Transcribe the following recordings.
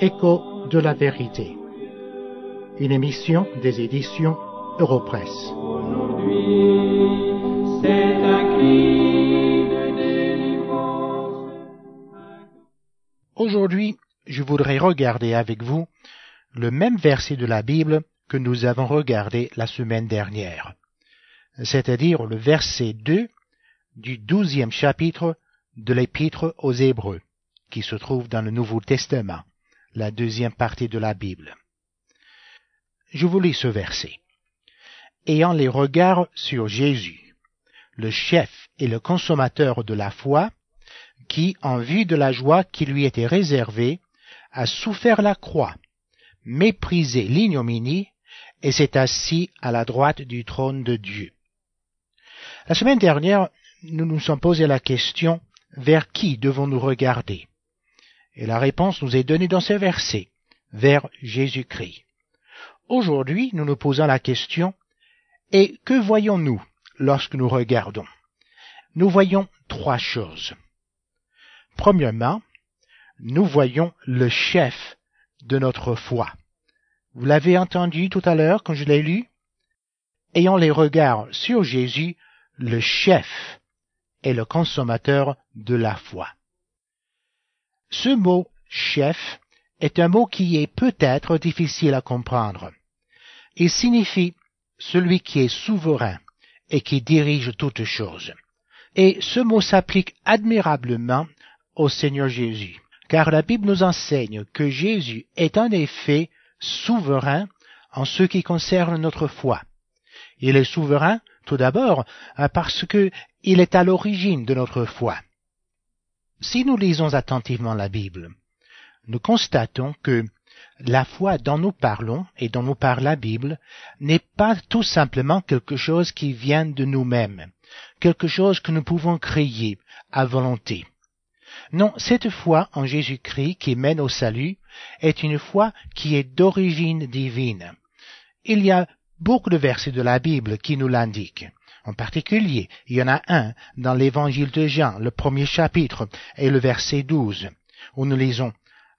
Écho de la vérité. Une émission des éditions Europresse. aujourd'hui. C'est un cri de délivrance. Aujourd'hui, je voudrais regarder avec vous le même verset de la Bible que nous avons regardé la semaine dernière, c'est-à-dire le verset 2 du douzième chapitre de l'Épître aux Hébreux, qui se trouve dans le Nouveau Testament, la deuxième partie de la Bible. Je vous lis ce verset. Ayant les regards sur Jésus, le chef et le consommateur de la foi, qui, en vue de la joie qui lui était réservée, a souffert la croix, méprisé l'ignominie, et s'est assis à la droite du trône de Dieu. La semaine dernière, nous nous sommes posé la question vers qui devons-nous regarder? Et la réponse nous est donnée dans ce verset, vers Jésus-Christ. Aujourd'hui, nous nous posons la question et que voyons-nous lorsque nous regardons? Nous voyons trois choses. Premièrement, nous voyons le chef de notre foi. Vous l'avez entendu tout à l'heure quand je l'ai lu? Ayant les regards sur Jésus, le chef est le consommateur de la foi. Ce mot chef est un mot qui est peut-être difficile à comprendre. Il signifie celui qui est souverain et qui dirige toutes choses. Et ce mot s'applique admirablement au Seigneur Jésus, car la Bible nous enseigne que Jésus est en effet souverain en ce qui concerne notre foi. Il est souverain tout d'abord parce que il est à l'origine de notre foi. Si nous lisons attentivement la Bible, nous constatons que la foi dont nous parlons et dont nous parle la Bible n'est pas tout simplement quelque chose qui vient de nous-mêmes, quelque chose que nous pouvons créer à volonté. Non, cette foi en Jésus-Christ qui mène au salut est une foi qui est d'origine divine. Il y a beaucoup de versets de la Bible qui nous l'indiquent. En particulier, il y en a un dans l'évangile de Jean, le premier chapitre, et le verset 12, où nous lisons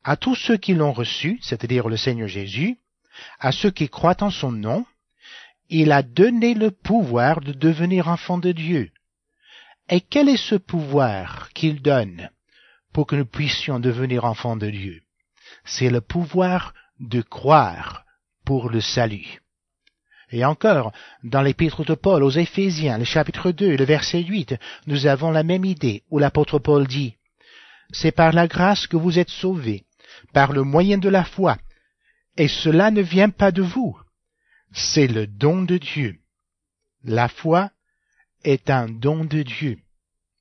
à tous ceux qui l'ont reçu, c'est-à-dire le Seigneur Jésus, à ceux qui croient en son nom, il a donné le pouvoir de devenir enfants de Dieu. Et quel est ce pouvoir qu'il donne pour que nous puissions devenir enfants de Dieu? C'est le pouvoir de croire pour le salut. Et encore, dans l'épître de Paul aux Éphésiens, le chapitre 2, le verset 8, nous avons la même idée où l'apôtre Paul dit C'est par la grâce que vous êtes sauvés, par le moyen de la foi, et cela ne vient pas de vous, c'est le don de Dieu. La foi est un don de Dieu.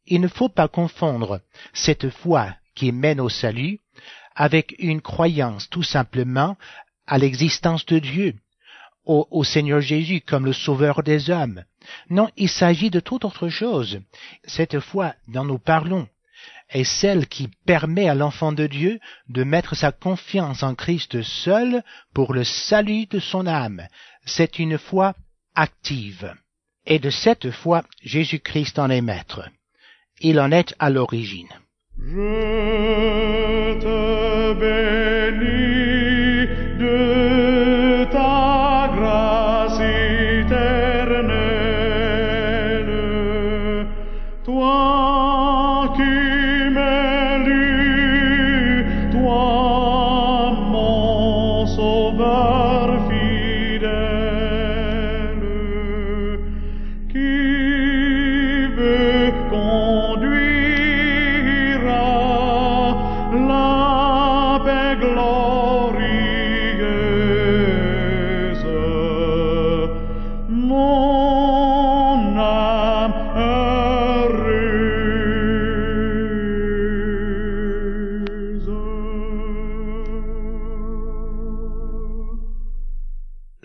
Il ne faut pas confondre cette foi qui mène au salut avec une croyance tout simplement à l'existence de Dieu, au, au, Seigneur Jésus comme le Sauveur des hommes. Non, il s'agit de toute autre chose. Cette foi dont nous parlons est celle qui permet à l'enfant de Dieu de mettre sa confiance en Christ seul pour le salut de son âme. C'est une foi active. Et de cette foi, Jésus-Christ en est maître. Il en est à l'origine.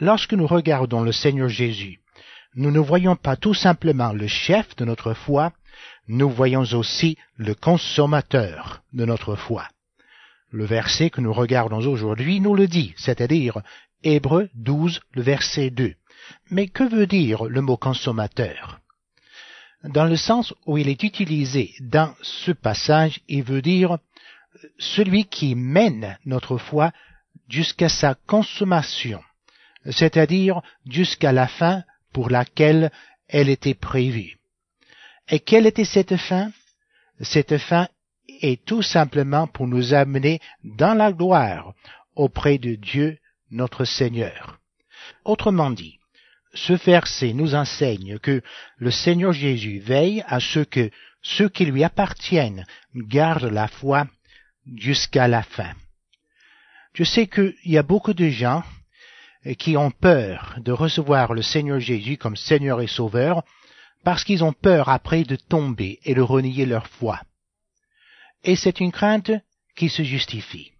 Lorsque nous regardons le Seigneur Jésus, nous ne voyons pas tout simplement le chef de notre foi, nous voyons aussi le consommateur de notre foi. Le verset que nous regardons aujourd'hui nous le dit, c'est-à-dire Hébreux 12, le verset 2. Mais que veut dire le mot consommateur? Dans le sens où il est utilisé dans ce passage, il veut dire celui qui mène notre foi jusqu'à sa consommation, c'est-à-dire jusqu'à la fin pour laquelle elle était prévue. Et quelle était cette fin? Cette fin est tout simplement pour nous amener dans la gloire auprès de Dieu notre Seigneur. Autrement dit, ce verset nous enseigne que le Seigneur Jésus veille à ce que ceux qui lui appartiennent gardent la foi jusqu'à la fin. Je sais qu'il y a beaucoup de gens qui ont peur de recevoir le Seigneur Jésus comme Seigneur et Sauveur parce qu'ils ont peur après de tomber et de renier leur foi. Et c'est une crainte qui se justifie.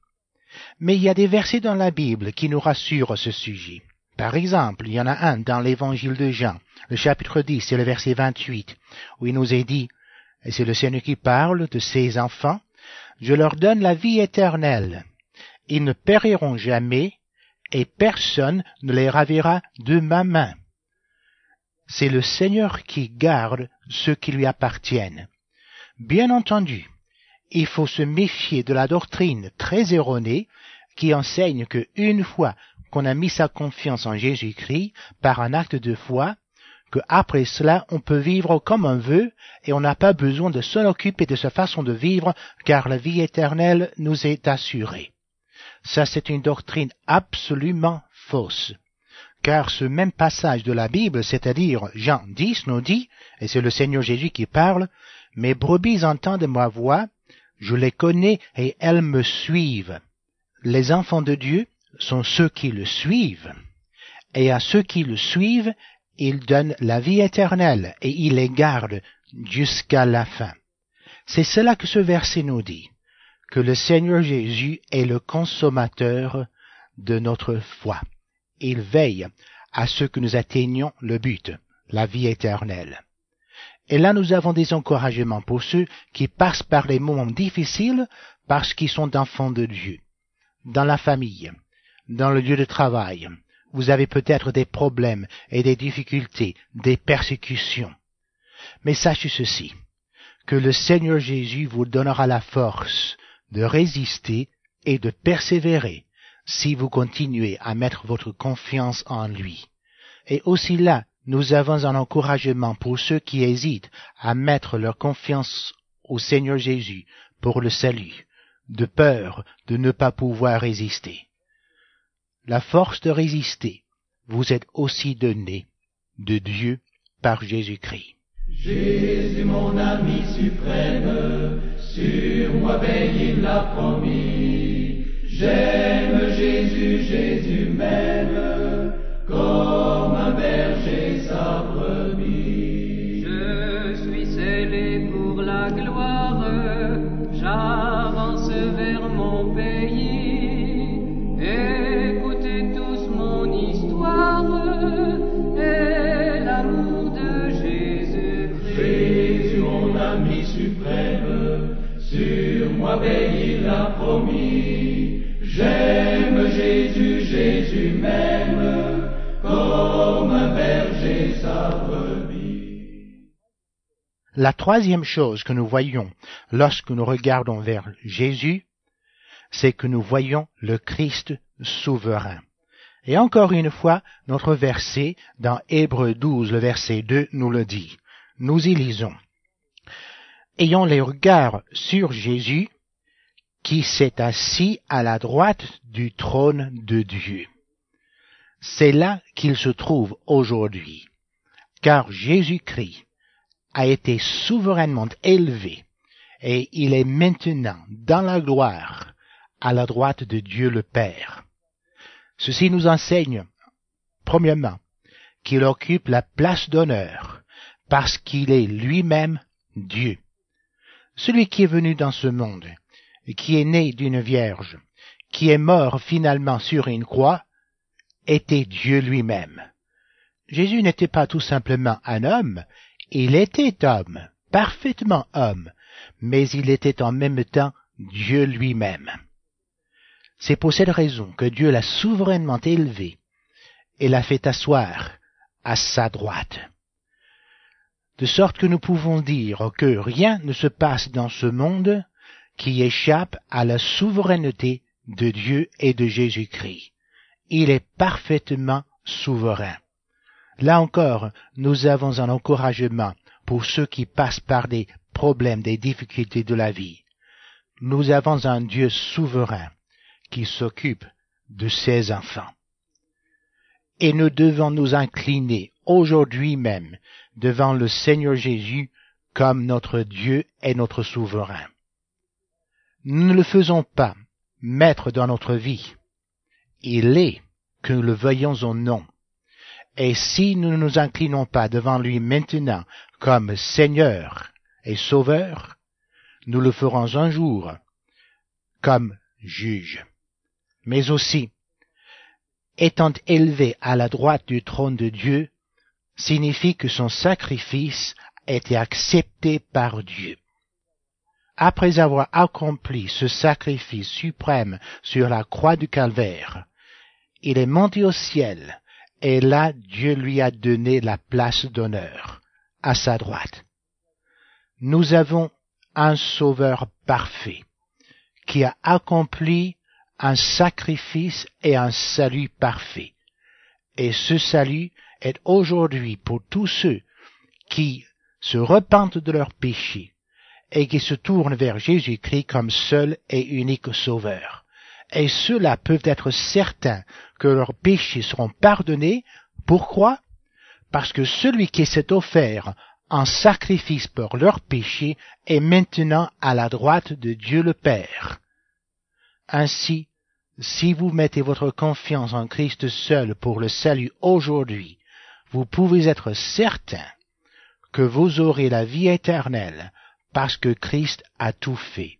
Mais il y a des versets dans la Bible qui nous rassurent à ce sujet. Par exemple, il y en a un dans l'évangile de Jean, le chapitre 10, c'est le verset 28, où il nous est dit, et c'est le Seigneur qui parle de ses enfants, je leur donne la vie éternelle. Ils ne périront jamais, et personne ne les ravira de ma main. C'est le Seigneur qui garde ceux qui lui appartiennent. Bien entendu, il faut se méfier de la doctrine très erronée qui enseigne que une fois qu'on a mis sa confiance en Jésus-Christ par un acte de foi, que après cela on peut vivre comme on veut et on n'a pas besoin de s'en occuper de sa façon de vivre car la vie éternelle nous est assurée. Ça c'est une doctrine absolument fausse. Car ce même passage de la Bible, c'est-à-dire Jean 10, nous dit, et c'est le Seigneur Jésus qui parle, Mes brebis entendent ma voix, je les connais et elles me suivent. Les enfants de Dieu sont ceux qui le suivent. Et à ceux qui le suivent, il donne la vie éternelle et il les garde jusqu'à la fin. C'est cela que ce verset nous dit, que le Seigneur Jésus est le consommateur de notre foi. Il veille à ce que nous atteignions le but, la vie éternelle. Et là, nous avons des encouragements pour ceux qui passent par les moments difficiles parce qu'ils sont enfants de Dieu. Dans la famille, dans le lieu de travail, vous avez peut-être des problèmes et des difficultés, des persécutions. Mais sachez ceci, que le Seigneur Jésus vous donnera la force de résister et de persévérer si vous continuez à mettre votre confiance en lui. Et aussi là, nous avons un encouragement pour ceux qui hésitent à mettre leur confiance au Seigneur Jésus pour le salut, de peur de ne pas pouvoir résister. La force de résister vous est aussi donnée de Dieu par Jésus-Christ. Jésus, mon ami suprême, sur moi veille, il l'a promis. J'aime Jésus, Jésus m'aime, La troisième chose que nous voyons lorsque nous regardons vers Jésus, c'est que nous voyons le Christ souverain. Et encore une fois, notre verset dans Hébreux 12, le verset 2, nous le dit. Nous y lisons. Ayons les regards sur Jésus, qui s'est assis à la droite du trône de Dieu. C'est là qu'il se trouve aujourd'hui, car Jésus-Christ a été souverainement élevé et il est maintenant dans la gloire à la droite de Dieu le Père. Ceci nous enseigne, premièrement, qu'il occupe la place d'honneur parce qu'il est lui-même Dieu. Celui qui est venu dans ce monde, qui est né d'une vierge, qui est mort finalement sur une croix, était Dieu lui-même. Jésus n'était pas tout simplement un homme, il était homme, parfaitement homme, mais il était en même temps Dieu lui-même. C'est pour cette raison que Dieu l'a souverainement élevé et l'a fait asseoir à sa droite. de sorte que nous pouvons dire que rien ne se passe dans ce monde qui échappe à la souveraineté de Dieu et de Jésus-Christ. Il est parfaitement souverain. Là encore, nous avons un encouragement pour ceux qui passent par des problèmes, des difficultés de la vie. Nous avons un Dieu souverain qui s'occupe de ses enfants. Et nous devons nous incliner aujourd'hui même devant le Seigneur Jésus comme notre Dieu et notre souverain. Nous ne le faisons pas maître dans notre vie. Il est, que nous le voyons au nom. Et si nous ne nous inclinons pas devant lui maintenant comme Seigneur et Sauveur, nous le ferons un jour comme juge. Mais aussi, étant élevé à la droite du trône de Dieu, signifie que son sacrifice a accepté par Dieu. Après avoir accompli ce sacrifice suprême sur la croix du calvaire, il est monté au ciel, et là Dieu lui a donné la place d'honneur, à sa droite. Nous avons un Sauveur parfait, qui a accompli un sacrifice et un salut parfait. Et ce salut est aujourd'hui pour tous ceux qui se repentent de leurs péchés et qui se tournent vers Jésus-Christ comme seul et unique Sauveur. Et ceux-là peuvent être certains que leurs péchés seront pardonnés. Pourquoi? Parce que celui qui s'est offert en sacrifice pour leurs péchés est maintenant à la droite de Dieu le Père. Ainsi, si vous mettez votre confiance en Christ seul pour le salut aujourd'hui, vous pouvez être certain que vous aurez la vie éternelle parce que Christ a tout fait.